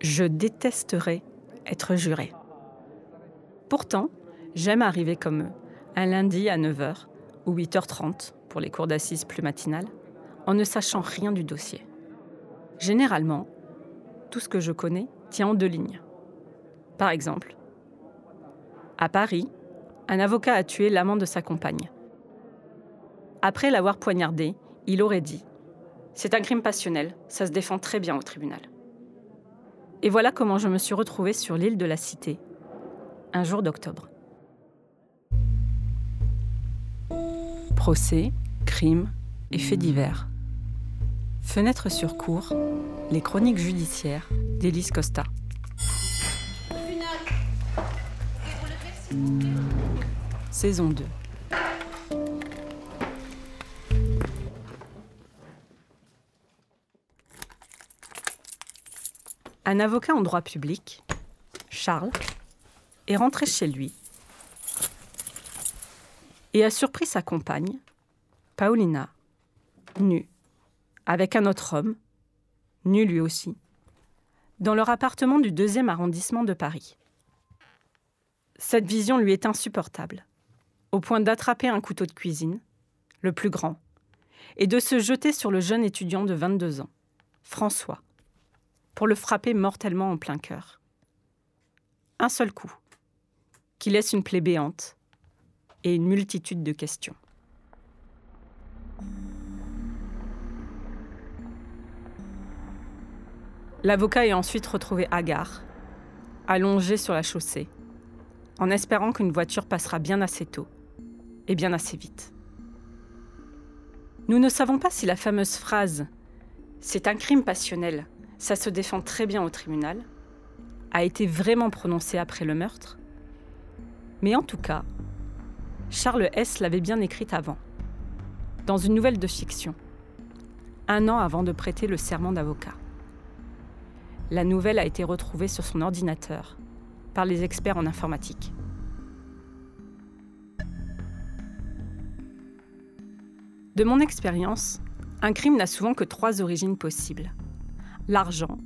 Je détesterais être juré. Pourtant, j'aime arriver comme eux, un lundi à 9h ou 8h30 pour les cours d'assises plus matinales, en ne sachant rien du dossier. Généralement, tout ce que je connais tient en deux lignes. Par exemple, à Paris, un avocat a tué l'amant de sa compagne. Après l'avoir poignardé, il aurait dit ⁇ C'est un crime passionnel, ça se défend très bien au tribunal ⁇ Et voilà comment je me suis retrouvée sur l'île de la Cité, un jour d'octobre. Procès, crimes et faits divers. Fenêtre sur cour, les chroniques judiciaires d'Élise Costa. Saison 2. Un avocat en droit public, Charles, est rentré chez lui et a surpris sa compagne, Paulina, nue, avec un autre homme, nu lui aussi, dans leur appartement du deuxième arrondissement de Paris. Cette vision lui est insupportable, au point d'attraper un couteau de cuisine, le plus grand, et de se jeter sur le jeune étudiant de 22 ans, François, pour le frapper mortellement en plein cœur. Un seul coup, qui laisse une plaie béante et une multitude de questions. L'avocat est ensuite retrouvé hagard, allongé sur la chaussée, en espérant qu'une voiture passera bien assez tôt et bien assez vite. Nous ne savons pas si la fameuse phrase C'est un crime passionnel, ça se défend très bien au tribunal a été vraiment prononcée après le meurtre, mais en tout cas, Charles S. l'avait bien écrite avant, dans une nouvelle de fiction, un an avant de prêter le serment d'avocat. La nouvelle a été retrouvée sur son ordinateur par les experts en informatique. De mon expérience, un crime n'a souvent que trois origines possibles. L'argent,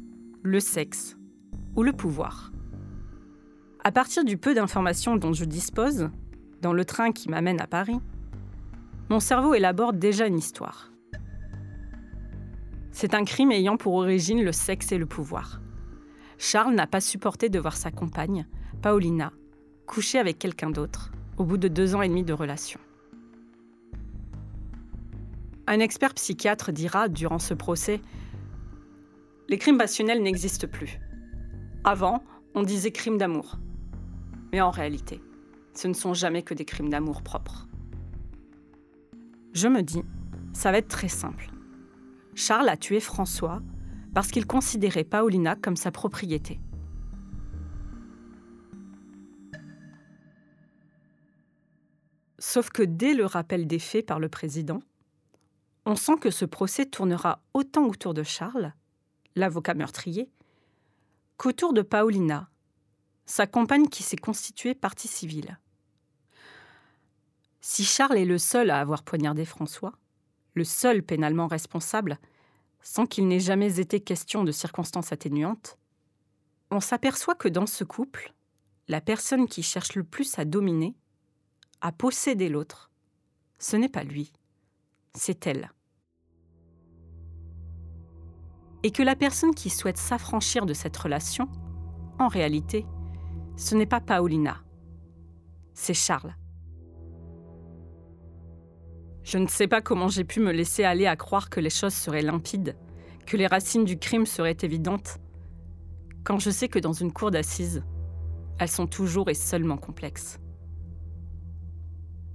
le sexe ou le pouvoir. À partir du peu d'informations dont je dispose, dans le train qui m'amène à Paris, mon cerveau élabore déjà une histoire. C'est un crime ayant pour origine le sexe et le pouvoir. Charles n'a pas supporté de voir sa compagne, Paulina, coucher avec quelqu'un d'autre, au bout de deux ans et demi de relation. Un expert psychiatre dira, durant ce procès, Les crimes passionnels n'existent plus. Avant, on disait crimes d'amour. Mais en réalité, ce ne sont jamais que des crimes d'amour propres. Je me dis, ça va être très simple. Charles a tué François parce qu'il considérait Paulina comme sa propriété. Sauf que dès le rappel des faits par le président, on sent que ce procès tournera autant autour de Charles, l'avocat meurtrier, qu'autour de Paulina, sa compagne qui s'est constituée partie civile. Si Charles est le seul à avoir poignardé François, le seul pénalement responsable, sans qu'il n'ait jamais été question de circonstances atténuantes, on s'aperçoit que dans ce couple, la personne qui cherche le plus à dominer, à posséder l'autre, ce n'est pas lui, c'est elle. Et que la personne qui souhaite s'affranchir de cette relation, en réalité, ce n'est pas Paulina, c'est Charles. Je ne sais pas comment j'ai pu me laisser aller à croire que les choses seraient limpides, que les racines du crime seraient évidentes, quand je sais que dans une cour d'assises, elles sont toujours et seulement complexes.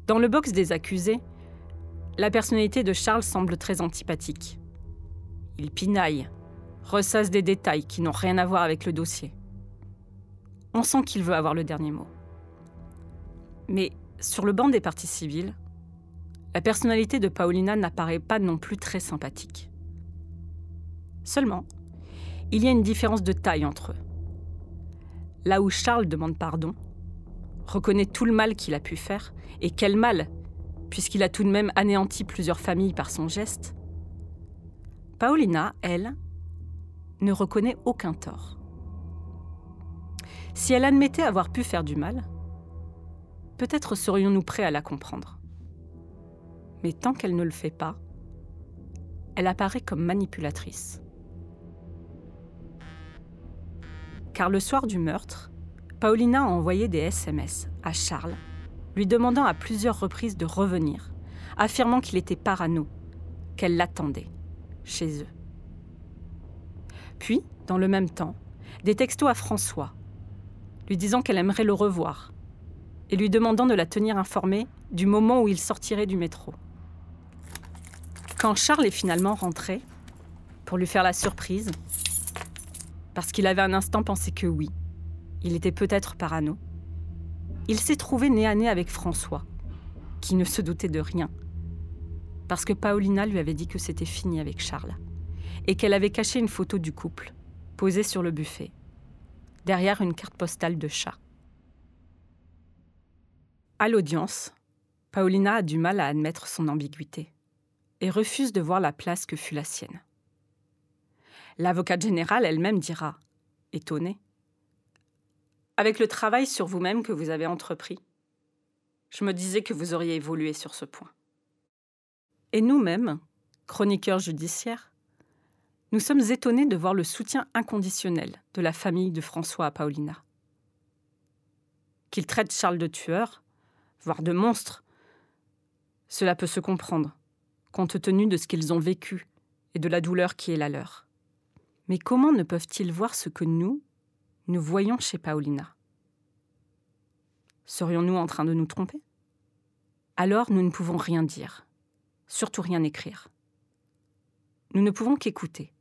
Dans le box des accusés, la personnalité de Charles semble très antipathique. Il pinaille, ressasse des détails qui n'ont rien à voir avec le dossier. On sent qu'il veut avoir le dernier mot. Mais sur le banc des parties civiles, la personnalité de Paulina n'apparaît pas non plus très sympathique. Seulement, il y a une différence de taille entre eux. Là où Charles demande pardon, reconnaît tout le mal qu'il a pu faire, et quel mal, puisqu'il a tout de même anéanti plusieurs familles par son geste, Paulina, elle, ne reconnaît aucun tort. Si elle admettait avoir pu faire du mal, peut-être serions-nous prêts à la comprendre. Mais tant qu'elle ne le fait pas, elle apparaît comme manipulatrice. Car le soir du meurtre, Paulina a envoyé des SMS à Charles, lui demandant à plusieurs reprises de revenir, affirmant qu'il était parano, qu'elle l'attendait, chez eux. Puis, dans le même temps, des textos à François, lui disant qu'elle aimerait le revoir, et lui demandant de la tenir informée du moment où il sortirait du métro. Quand Charles est finalement rentré, pour lui faire la surprise, parce qu'il avait un instant pensé que oui, il était peut-être parano, il s'est trouvé nez à nez avec François, qui ne se doutait de rien, parce que Paulina lui avait dit que c'était fini avec Charles, et qu'elle avait caché une photo du couple, posée sur le buffet, derrière une carte postale de chat. À l'audience, Paulina a du mal à admettre son ambiguïté et refuse de voir la place que fut la sienne. L'avocate générale elle-même dira, étonnée, Avec le travail sur vous-même que vous avez entrepris, je me disais que vous auriez évolué sur ce point. Et nous-mêmes, chroniqueurs judiciaires, nous sommes étonnés de voir le soutien inconditionnel de la famille de François à Paulina. Qu'il traite Charles de tueur, voire de monstre. Cela peut se comprendre, compte tenu de ce qu'ils ont vécu et de la douleur qui est la leur. Mais comment ne peuvent-ils voir ce que nous, nous voyons chez Paulina? Serions-nous en train de nous tromper? Alors nous ne pouvons rien dire, surtout rien écrire. Nous ne pouvons qu'écouter,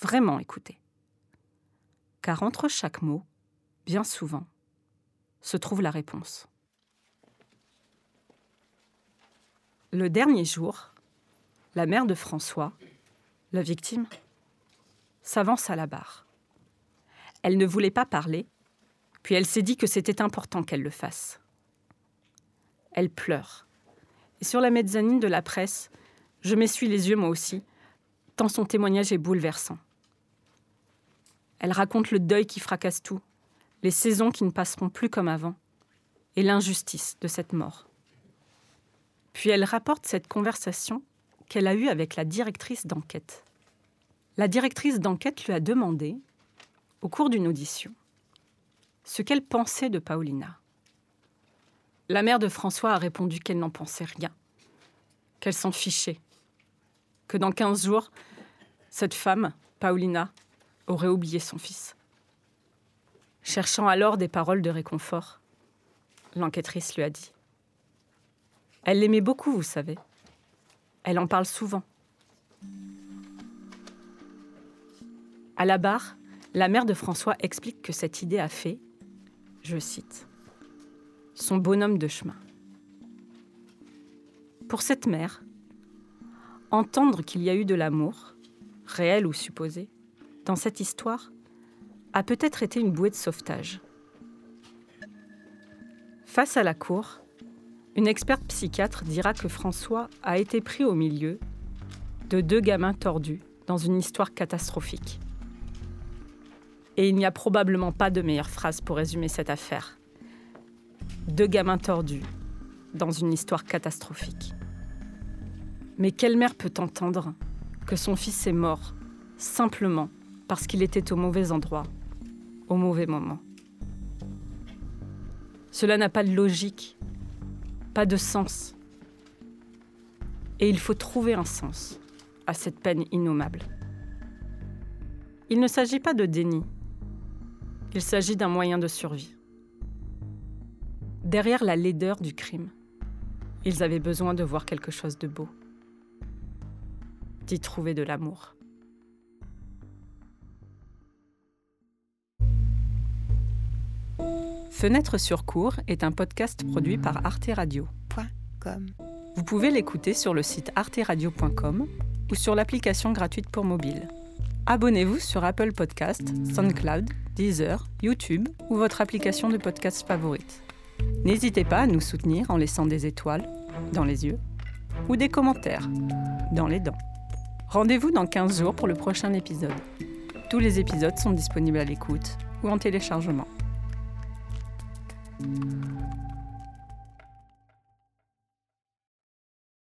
vraiment écouter. Car entre chaque mot, bien souvent, se trouve la réponse. Le dernier jour, la mère de François, la victime, s'avance à la barre. Elle ne voulait pas parler, puis elle s'est dit que c'était important qu'elle le fasse. Elle pleure. Et sur la mezzanine de la presse, je m'essuie les yeux moi aussi, tant son témoignage est bouleversant. Elle raconte le deuil qui fracasse tout, les saisons qui ne passeront plus comme avant, et l'injustice de cette mort. Puis elle rapporte cette conversation qu'elle a eue avec la directrice d'enquête. La directrice d'enquête lui a demandé, au cours d'une audition, ce qu'elle pensait de Paulina. La mère de François a répondu qu'elle n'en pensait rien, qu'elle s'en fichait, que dans 15 jours, cette femme, Paulina, aurait oublié son fils. Cherchant alors des paroles de réconfort, l'enquêtrice lui a dit elle l'aimait beaucoup, vous savez. Elle en parle souvent. À la barre, la mère de François explique que cette idée a fait, je cite, son bonhomme de chemin. Pour cette mère, entendre qu'il y a eu de l'amour, réel ou supposé, dans cette histoire, a peut-être été une bouée de sauvetage. Face à la cour, une experte psychiatre dira que François a été pris au milieu de deux gamins tordus dans une histoire catastrophique. Et il n'y a probablement pas de meilleure phrase pour résumer cette affaire. Deux gamins tordus dans une histoire catastrophique. Mais quelle mère peut entendre que son fils est mort simplement parce qu'il était au mauvais endroit, au mauvais moment Cela n'a pas de logique pas de sens. Et il faut trouver un sens à cette peine innommable. Il ne s'agit pas de déni, il s'agit d'un moyen de survie. Derrière la laideur du crime, ils avaient besoin de voir quelque chose de beau, d'y trouver de l'amour. Fenêtre sur cours est un podcast produit par Arte Radio. Vous pouvez l'écouter sur le site arteradio.com ou sur l'application gratuite pour mobile. Abonnez-vous sur Apple Podcast, SoundCloud, Deezer, YouTube ou votre application de podcast favorite. N'hésitez pas à nous soutenir en laissant des étoiles dans les yeux ou des commentaires dans les dents. Rendez-vous dans 15 jours pour le prochain épisode. Tous les épisodes sont disponibles à l'écoute ou en téléchargement. Thank you.